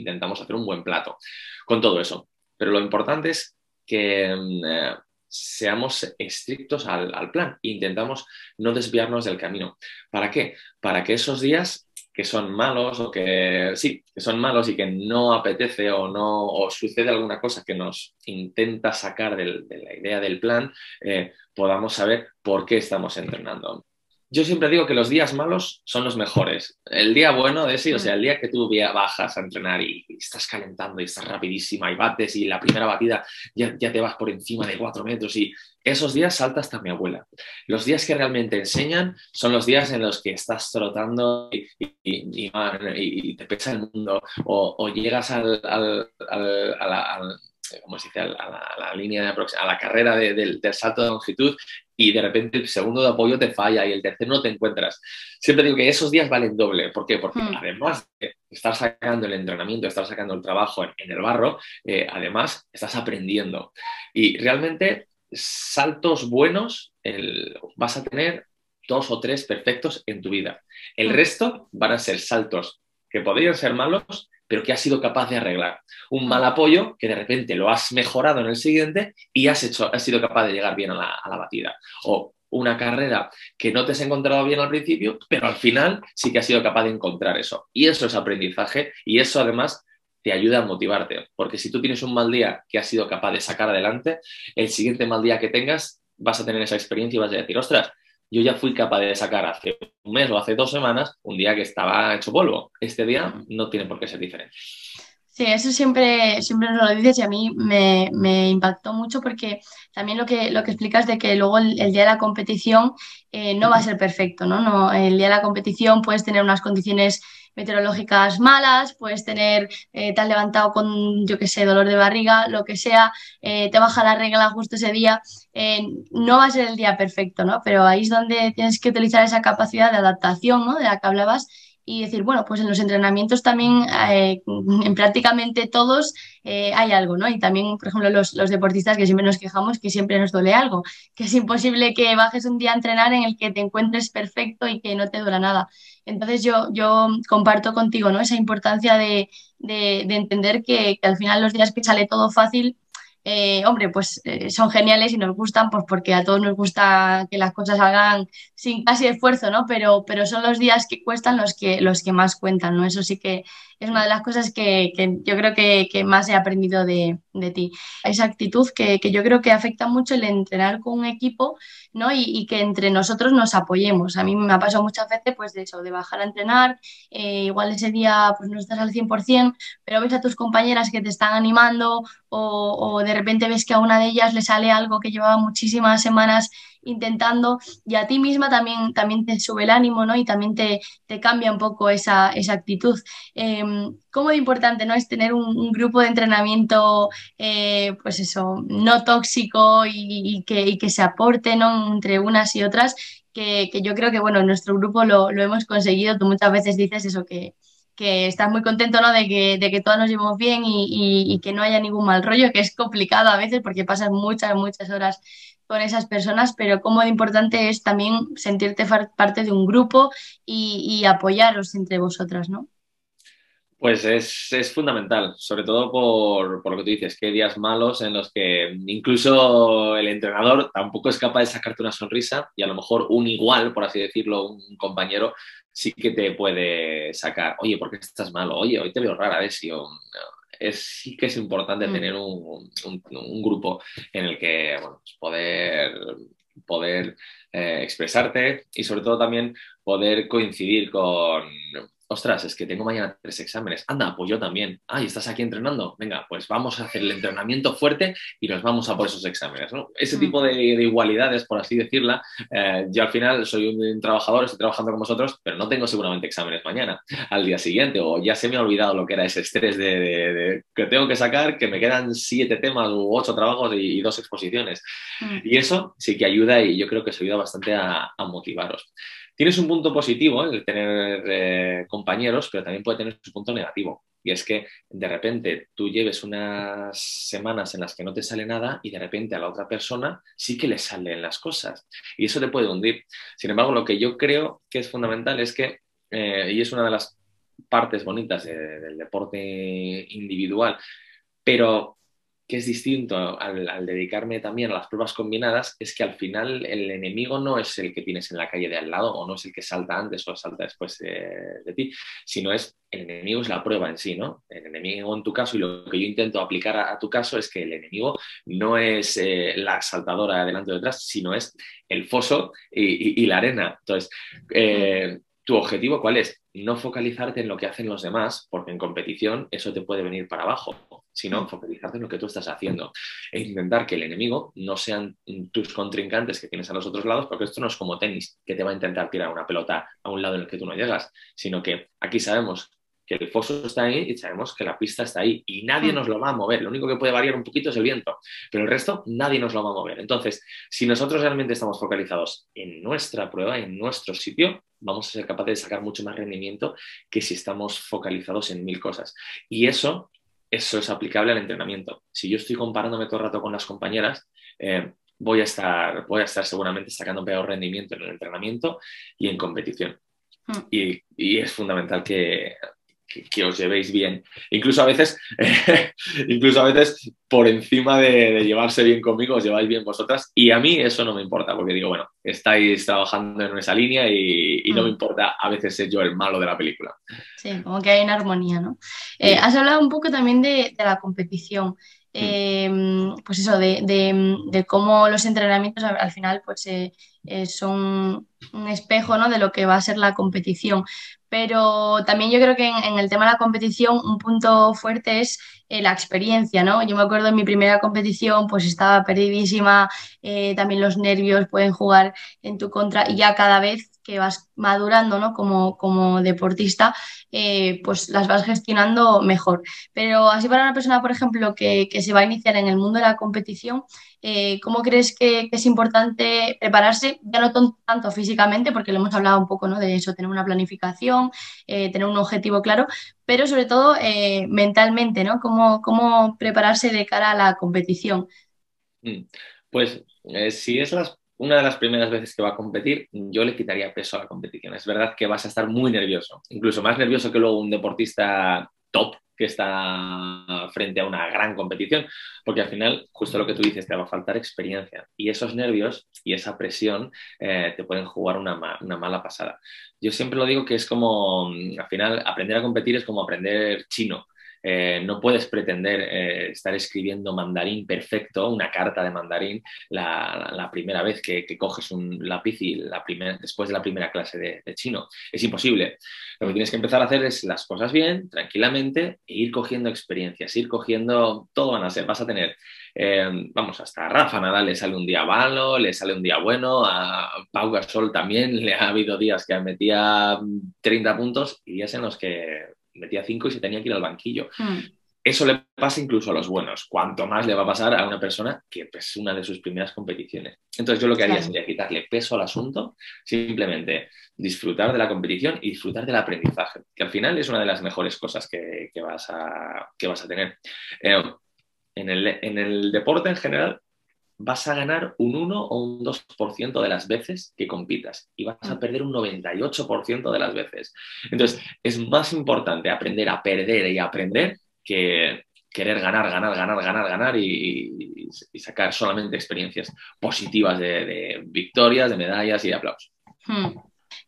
intentamos hacer un buen plato con todo eso. Pero lo importante es que mm, eh, seamos estrictos al, al plan intentamos no desviarnos del camino. ¿Para qué? Para que esos días que son malos o que sí, que son malos y que no apetece o no o sucede alguna cosa que nos intenta sacar de la idea del plan, eh, podamos saber por qué estamos entrenando yo siempre digo que los días malos son los mejores. El día bueno de sí, o sea, el día que tú bajas a entrenar y, estás calentando y estás rapidísima y bates y la primera batida ya, te vas por encima de cuatro metros y esos días salta hasta mi abuela. Los días que realmente enseñan son los días en los que estás trotando y, te pesa el mundo o, llegas al, la como se dice, a la, línea de a la carrera del salto de longitud y de repente el segundo de apoyo te falla y el tercero no te encuentras. Siempre digo que esos días valen doble. ¿Por qué? Porque hmm. además de estar sacando el entrenamiento, estar sacando el trabajo en, el barro, eh, además estás aprendiendo. Y realmente saltos buenos vas a tener dos o tres perfectos en tu vida. El resto van a ser saltos que podrían ser malos, pero que has sido capaz de arreglar. Un mal apoyo que de repente lo has mejorado en el siguiente y has, hecho, has sido capaz de llegar bien a la, a la batida. O una carrera que no te has encontrado bien al principio, pero al final sí que has sido capaz de encontrar eso. Y eso es aprendizaje y eso además te ayuda a motivarte, porque si tú tienes un mal día que has sido capaz de sacar adelante, el siguiente mal día que tengas vas a tener esa experiencia y vas a decir, ostras, yo ya fui capaz de sacar hace un mes o hace dos semanas un día que estaba hecho polvo. Este día no tiene por qué ser diferente. Sí, eso siempre, siempre nos lo dices y a mí me, me impactó mucho porque también lo que, lo que explicas de que luego el, día de la competición eh, no va a ser perfecto, ¿no? ¿no? El día de la competición puedes tener unas condiciones meteorológicas malas, puedes tener, eh, te has levantado con, yo qué sé, dolor de barriga, lo que sea, eh, te baja la regla justo ese día, eh, no va a ser el día perfecto, ¿no? Pero ahí es donde tienes que utilizar esa capacidad de adaptación, ¿no? De la que hablabas y decir, bueno, pues en los entrenamientos también, eh, en prácticamente todos, eh, hay algo, ¿no? Y también, por ejemplo, los, los, deportistas que siempre nos quejamos que siempre nos duele algo, que es imposible que bajes un día a entrenar en el que te encuentres perfecto y que no te duela nada. Entonces yo, yo comparto contigo, ¿no? Esa importancia de, de, de entender que, al final los días que sale todo fácil, eh, hombre, pues son geniales y nos gustan, pues porque a todos nos gusta que las cosas salgan sin casi esfuerzo, ¿no? Pero, pero son los días que cuestan los que, los que más cuentan, ¿no? Eso sí que es una de las cosas que, que yo creo que, que, más he aprendido de, de ti. Esa actitud que, que, yo creo que afecta mucho el entrenar con un equipo, ¿no? Y, y, que entre nosotros nos apoyemos. A mí me ha pasado muchas veces, pues, de eso, de bajar a entrenar, eh, igual ese día, pues, no estás al 100%, pero ves a tus compañeras que te están animando o, o de repente ves que a una de ellas le sale algo que llevaba muchísimas semanas intentando y a ti misma también, también te sube el ánimo, ¿no? Y también te, te cambia un poco esa, esa actitud. Eh, ¿Cómo de importante, ¿no? Es tener un, grupo de entrenamiento, eh, pues eso, no tóxico y, que, que, se aporte, ¿no? Entre unas y otras, que, que yo creo que, bueno, en nuestro grupo lo, lo, hemos conseguido. Tú muchas veces dices eso, que, que estás muy contento, ¿no? De que, de que nos llevemos bien y, y, y, que no haya ningún mal rollo, que es complicado a veces porque pasas muchas, muchas horas con esas personas, pero cómo de importante es también sentirte parte de un grupo y, y apoyaros entre vosotras, ¿no? Pues es, es, fundamental, sobre todo por, por, lo que tú dices, que hay días malos en los que incluso el entrenador tampoco es capaz de sacarte una sonrisa y a lo mejor un igual, por así decirlo, un compañero, sí que te puede sacar, oye, ¿por qué estás malo? Oye, hoy te veo rara, ver si es, sí que es importante mm. tener un, un, un, grupo en el que bueno, pues poder, poder eh, expresarte y sobre todo también poder coincidir con, ostras, es que tengo mañana tres exámenes. Anda, pues yo también. Ah, ¿y estás aquí entrenando? Venga, pues vamos a hacer el entrenamiento fuerte y nos vamos a por esos exámenes. ¿no? Ese mm. tipo de, de, igualdades, por así decirla, eh, yo al final soy un, un, trabajador, estoy trabajando con vosotros, pero no tengo seguramente exámenes mañana, al día siguiente, o ya se me ha olvidado lo que era ese estrés de, de, de que tengo que sacar, que me quedan siete temas u ocho trabajos y, y dos exposiciones. Mm. Y eso sí que ayuda y yo creo que se ayuda bastante a, a motivaros. Tienes un punto positivo, el tener eh, compañeros, pero también puede tener su punto negativo. Y es que de repente tú lleves unas semanas en las que no te sale nada y de repente a la otra persona sí que le salen las cosas. Y eso te puede hundir. Sin embargo, lo que yo creo que es fundamental es que, eh, y es una de las partes bonitas de, del deporte individual, pero que es distinto al, al, dedicarme también a las pruebas combinadas es que al final el enemigo no es el que tienes en la calle de al lado o no es el que salta antes o salta después de, de ti, sino es el enemigo es la prueba en sí, ¿no? El enemigo en tu caso y lo que yo intento aplicar a, a tu caso es que el enemigo no es eh, la saltadora adelante o detrás, sino es el foso y, y, y la arena. Entonces, eh, ¿tu objetivo cuál es? No focalizarte en lo que hacen los demás, porque en competición eso te puede venir para abajo sino focalizarte en lo que tú estás haciendo e intentar que el enemigo no sean tus contrincantes que tienes a los otros lados, porque esto no es como tenis, que te va a intentar tirar una pelota a un lado en el que tú no llegas, sino que aquí sabemos que el foso está ahí y sabemos que la pista está ahí y nadie nos lo va a mover. Lo único que puede variar un poquito es el viento, pero el resto nadie nos lo va a mover. Entonces, si nosotros realmente estamos focalizados en nuestra prueba, en nuestro sitio, vamos a ser capaces de sacar mucho más rendimiento que si estamos focalizados en mil cosas. Y eso eso es aplicable al entrenamiento. Si yo estoy comparándome todo el rato con las compañeras, eh, voy a estar, voy a estar seguramente sacando peor rendimiento en el entrenamiento y en competición. Hmm. y, es fundamental que, que, os llevéis bien. Incluso a veces, incluso a veces por encima de, llevarse bien conmigo, os lleváis bien vosotras. Y a mí eso no me importa, porque digo, bueno, estáis trabajando en esa línea y, no me mm. importa a veces ser yo el malo de la película. Sí, como que hay una armonía, ¿no? Eh, has hablado un poco también de, la competición. Mm. Em, pues eso, de, cómo los entrenamientos al final pues, eh, son un espejo ¿no? de lo que va a ser la competición pero también yo creo que en, el tema de la competición un punto fuerte es eh, la experiencia, ¿no? Yo me acuerdo en mi primera competición pues estaba perdidísima, eh, también los nervios pueden jugar en tu contra y ya cada vez que vas madurando ¿no? como, como deportista, eh, pues las vas gestionando mejor. Pero así para una persona, por ejemplo, que, se va a iniciar en el mundo de la competición, eh, ¿cómo crees que, es importante prepararse? Ya no tanto físicamente, porque lo hemos hablado un poco ¿no? de eso, tener una planificación, eh, tener un objetivo claro, pero sobre todo mentalmente, ¿no? ¿Cómo, ¿Cómo prepararse de cara a la competición? Mm, pues si es una de las primeras veces que va a competir, yo le quitaría peso a la competición. Es verdad que vas a estar muy nervioso, incluso más nervioso que luego un deportista top que está frente a una gran competición, porque al final, justo lo que tú dices, te va a faltar experiencia y esos nervios y esa presión eh, te pueden jugar una, una, mala pasada. Yo siempre lo digo que es como, al final, aprender a competir es como aprender chino. Eh, no puedes pretender eh, estar escribiendo mandarín perfecto, una carta de mandarín, la, primera vez que, coges un lápiz y la después de la primera clase de, chino. Es imposible. Lo que tienes que empezar a hacer es las cosas bien, tranquilamente, e ir cogiendo experiencias, ir cogiendo, todo van a ser, vas a tener eh, vamos, hasta Rafa Nadal le sale un día malo, le sale un día bueno, a Pau Gasol también le ha habido días que metía 30 puntos y días en los que metía cinco y se tenía que ir al banquillo. Hmm. Eso le pasa incluso a los buenos. Cuanto más le va a pasar a una persona que es una de sus primeras competiciones. Entonces yo lo que haría sería quitarle peso al asunto, simplemente disfrutar de la competición y disfrutar del aprendizaje, que al final es una de las mejores cosas que, vas, a, que vas a tener. Eh, en, el, en el deporte en general vas a ganar un 1 o un 2% de las veces que compitas y vas a mm. perder un 98% de las veces. Entonces, es más importante aprender a perder y aprender que querer ganar, ganar, ganar, ganar, ganar y, sacar solamente experiencias positivas de, victorias, de medallas y de aplausos. Hmm.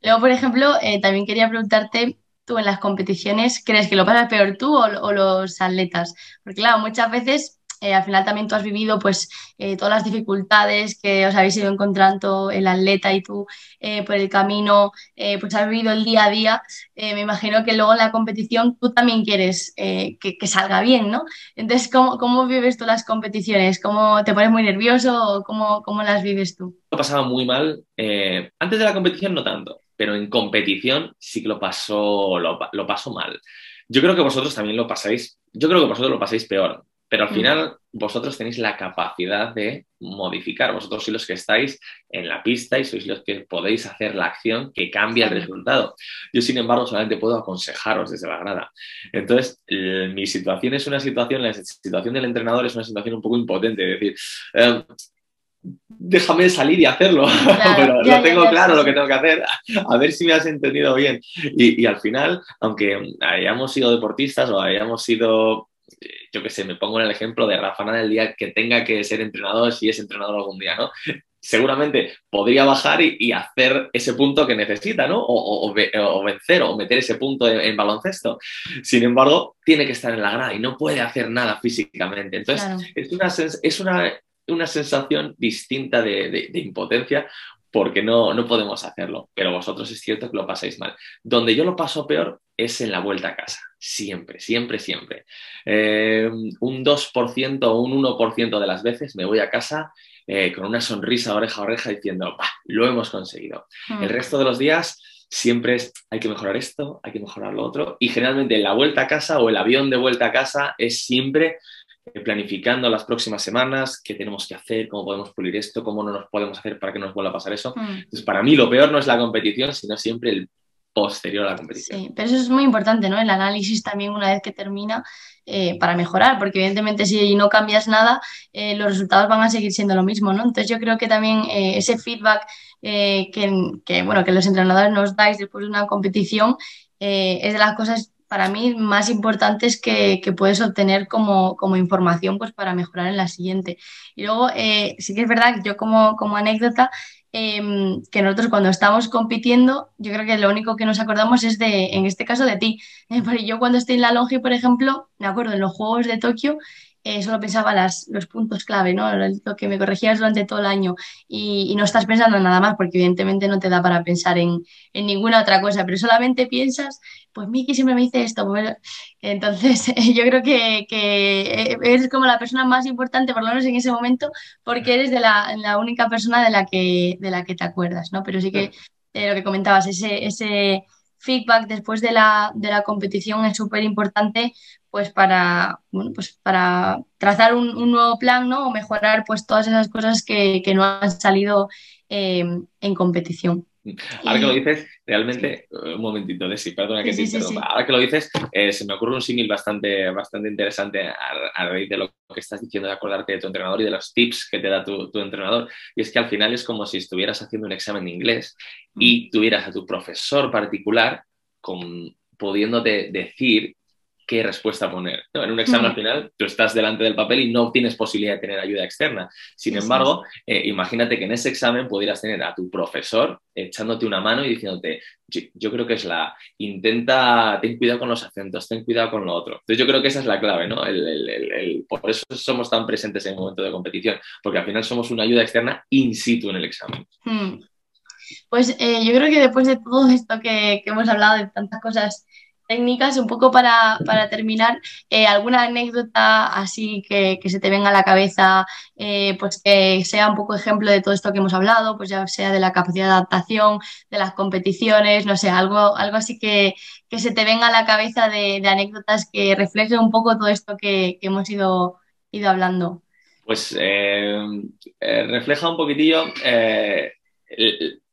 Luego, por ejemplo, eh, también quería preguntarte, tú en las competiciones, ¿crees que lo pasas peor tú o los atletas? Porque claro, muchas veces eh, al final también tú has vivido pues eh, todas las dificultades que os habéis ido encontrando el atleta y tú eh, por el camino, pues has vivido el día a día. me imagino que luego en la competición tú también quieres que, salga bien, ¿no? Entonces, ¿cómo, ¿cómo, vives tú las competiciones? ¿Cómo te pones muy nervioso cómo, cómo las vives tú? Lo pasaba muy mal. antes de la competición no tanto, pero en competición sí que lo paso, lo, lo paso mal. Yo creo que vosotros también lo pasáis, yo creo que vosotros lo pasáis peor. Pero al final vosotros tenéis la capacidad de modificar. Vosotros sois los que estáis en la pista y sois los que podéis hacer la acción que cambia el resultado. Yo, sin embargo, solamente puedo aconsejaros desde la grada. Entonces, mi situación es una situación, la situación del entrenador es una situación un poco impotente. Es decir, em, déjame salir y hacerlo, pero lo tengo claro lo que tengo que hacer, a ver si me has entendido bien. Y, y, al final, aunque hayamos sido deportistas o hayamos sido yo qué sé, me pongo en el ejemplo de Rafa Nadal el día que tenga que ser entrenador, si es entrenador algún día, ¿no? Seguramente podría bajar y, hacer ese punto que necesita, ¿no? O, vencer o meter ese punto en, baloncesto. Sin embargo, tiene que estar en la grada y no puede hacer nada físicamente. Entonces, es, una, es una, una sensación distinta de, de, impotencia porque no, no podemos hacerlo. Pero vosotros es cierto que lo pasáis mal. Donde yo lo paso peor es en la vuelta a casa. Siempre, siempre, siempre. Eh, un 2% o un 1% de las veces me voy a casa eh, con una sonrisa oreja a oreja diciendo, lo hemos conseguido. Hmm. El resto de los días siempre es, hay que mejorar esto, hay que mejorar lo otro. Y generalmente la vuelta a casa o el avión de vuelta a casa es siempre planificando las próximas semanas, qué tenemos que hacer, cómo podemos pulir esto, cómo no nos podemos hacer para que nos vuelva a pasar eso. Hmm. Entonces, para mí lo peor no es la competición, sino siempre el posterior a la competición. Sí, pero eso es muy importante, ¿no? El análisis también una vez que termina eh, para mejorar, porque evidentemente si no cambias nada, eh, los resultados van a seguir siendo lo mismo, ¿no? Entonces yo creo que también eh, ese feedback que, bueno, que los entrenadores nos dais después de una competición es de las cosas para mí más importantes que, que puedes obtener como, como, información pues, para mejorar en la siguiente. Y luego, sí que es verdad yo como, como anécdota, Em, que nosotros cuando estamos compitiendo, yo creo que lo único que nos acordamos es de, en este caso, de ti. Eh, porque yo cuando estoy en la longe, por ejemplo, me acuerdo en los Juegos de Tokio, eh, solo pensaba las, los puntos clave, ¿no? Lo que me corregías durante todo el año y, no estás pensando en nada más porque evidentemente no te da para pensar en, en ninguna otra cosa, pero solamente piensas, pues Miki siempre me dice esto. Pues, entonces yo creo que, que, eres como la persona más importante, por lo menos en ese momento, porque eres de la, la única persona de la, que, de la que te acuerdas, ¿no? Pero sí que eh, lo que comentabas, ese, ese feedback después de la, de la competición es súper importante pues para, bueno, pues para trazar un, nuevo plan ¿no? o mejorar pues todas esas cosas que, no han salido eh, en competición. Ahora que lo dices, realmente, un momentito, de sí, perdona que sí, Ahora que lo dices, eh, se me ocurre un símil bastante, bastante interesante a, raíz de lo que estás diciendo, de acordarte de tu entrenador y de los tips que te da tu, tu, entrenador. Y es que al final es como si estuvieras haciendo un examen de inglés y mm. tuvieras a tu profesor particular con, pudiéndote decir qué respuesta poner. En un examen al final tú estás delante del papel y no tienes posibilidad de tener ayuda externa. Sin embargo, eh, imagínate que en ese examen pudieras tener a tu profesor echándote una mano y diciéndote, yo, creo que es la, intenta, ten cuidado con los acentos, ten cuidado con lo otro. Entonces yo creo que esa es la clave, ¿no? por eso somos tan presentes en el momento de competición, porque al final somos una ayuda externa in situ en el examen. Hmm. Pues eh, yo creo que después de todo esto que, que hemos hablado de tantas cosas técnicas, un poco para, terminar, eh, alguna anécdota así que, se te venga a la cabeza, eh, pues que sea un poco ejemplo de todo esto que hemos hablado, pues ya sea de la capacidad de adaptación, de las competiciones, no sé, algo, algo así que, se te venga a la cabeza de, anécdotas que reflejen un poco todo esto que, hemos ido, ido hablando. Pues eh, refleja un poquitillo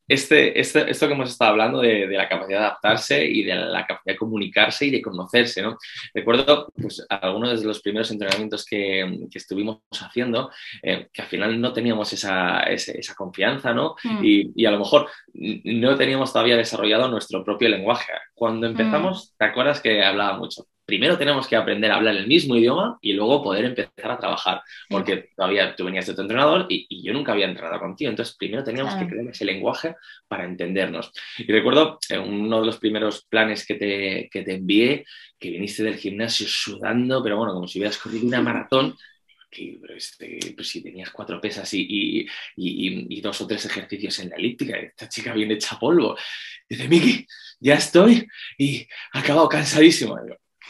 este, este, esto que hemos estado hablando de, la capacidad de adaptarse y de la capacidad de comunicarse y de conocerse, ¿no? Recuerdo pues, algunos de los primeros entrenamientos que, que estuvimos haciendo, eh, que al final no teníamos esa, esa, confianza, ¿no? Mm. Y, y, a lo mejor no teníamos todavía desarrollado nuestro propio lenguaje. Cuando empezamos, mm. ¿te acuerdas que hablaba mucho? Primero tenemos que aprender a hablar el mismo idioma y luego poder empezar a trabajar, porque todavía tú venías de tu entrenador y, yo nunca había entrenado contigo, entonces primero teníamos que crear ese lenguaje para entendernos. Y recuerdo en uno de los primeros planes que te, que te envié, que viniste del gimnasio sudando, pero bueno, como si hubieras corrido una maratón, que, pero, este, pues si tenías cuatro pesas y, y, y, dos o tres ejercicios en la elíptica, esta chica viene hecha polvo. Dice, Miki, ya estoy y acabado cansadísimo.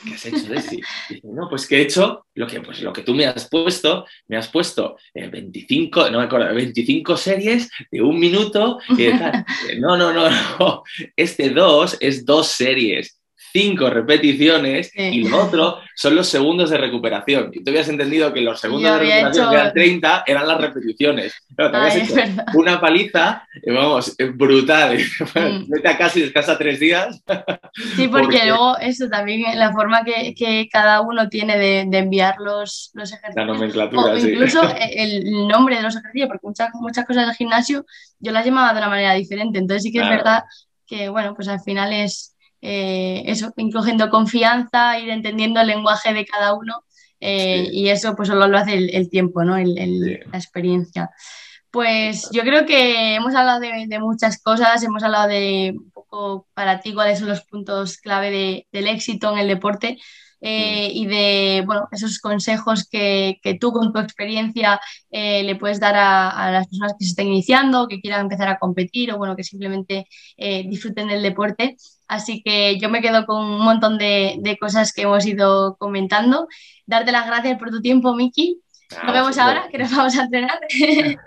¿Qué has hecho, Desi? Dice, no, pues que he hecho lo que, pues, lo que tú me has puesto, me has puesto 25, no me acuerdo, 25 series de un minuto y tal. No, no, no, no, este 2 es dos series cinco repeticiones y lo otro son los segundos de recuperación. Y tú habías entendido que los segundos de recuperación, que eran 30, eran las repeticiones. Te habías hecho una paliza, eh, vamos, eh, brutal. Mm. Vete a casa y descansa tres días. Sí, porque, luego eso también, la forma que, que cada uno tiene de, de, enviar los, los ejercicios. La nomenclatura, sí. Incluso el nombre de los ejercicios, porque muchas, muchas cosas del gimnasio yo las llamaba de una manera diferente. Entonces sí que es verdad que, bueno, pues al final es eh, eso, incluyendo confianza, ir entendiendo el lenguaje de cada uno eh, y eso pues solo lo hace el, tiempo, ¿no? la experiencia. Pues yo creo que hemos hablado de, muchas cosas, hemos hablado de un poco para ti cuáles son los puntos clave del éxito en el deporte. Eh, y de bueno, esos consejos que, que tú con tu experiencia eh, le puedes dar a, las personas que se estén iniciando, que quieran empezar a competir o bueno, que simplemente eh, disfruten del deporte. Así que yo me quedo con un montón de, de, cosas que hemos ido comentando. Darte las gracias por tu tiempo, Miki. Nos ah, vemos ahora, que nos vamos a entrenar.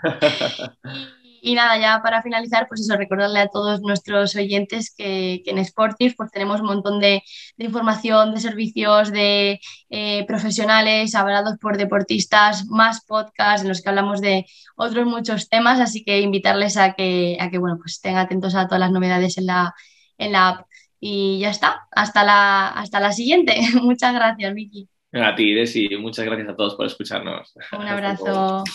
Y nada, ya para finalizar, pues eso, recordarle a todos nuestros oyentes que, en Sportif pues tenemos un montón de, información, de servicios, de eh, profesionales hablados por deportistas, más podcasts en los que hablamos de otros muchos temas, así que invitarles a que, a que bueno, pues estén atentos a todas las novedades en la, en la app. y ya está. Hasta la, hasta la siguiente. Muchas gracias, Vicky. A ti, Desi, muchas gracias a todos por escucharnos. Un abrazo.